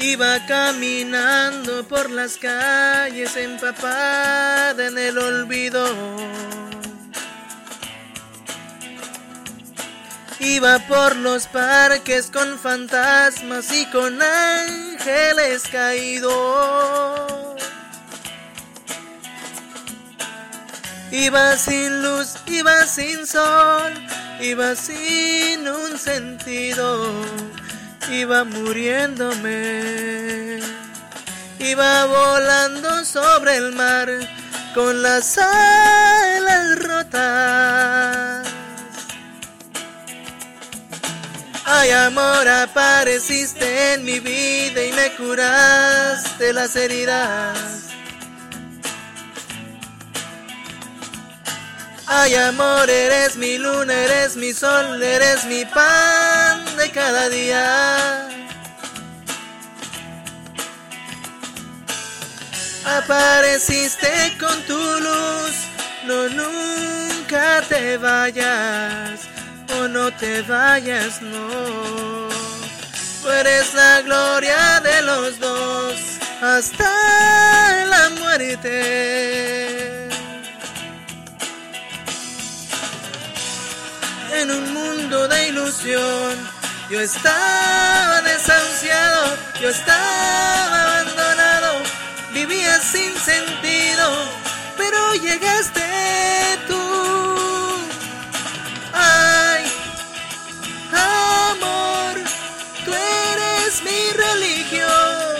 Iba caminando por las calles empapada en el olvido. Iba por los parques con fantasmas y con ángeles caídos. Iba sin luz, iba sin sol, iba sin un sentido iba muriéndome. Iba volando sobre el mar con las alas rotas. Ay amor, apareciste en mi vida y me curaste las heridas. Ay amor, eres mi luna, eres mi sol, eres mi pan de cada día. Apareciste con tu luz, no nunca te vayas, o no te vayas, no. Tú eres la gloria de los dos hasta la muerte. En un mundo de ilusión. Yo estaba desahuciado, yo estaba abandonado, vivía sin sentido, pero llegaste tú. Ay, amor, tú eres mi religión,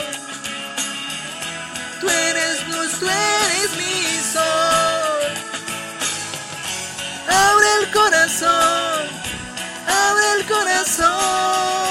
tú eres luz, tú eres mi sol. Abre el corazón corazón.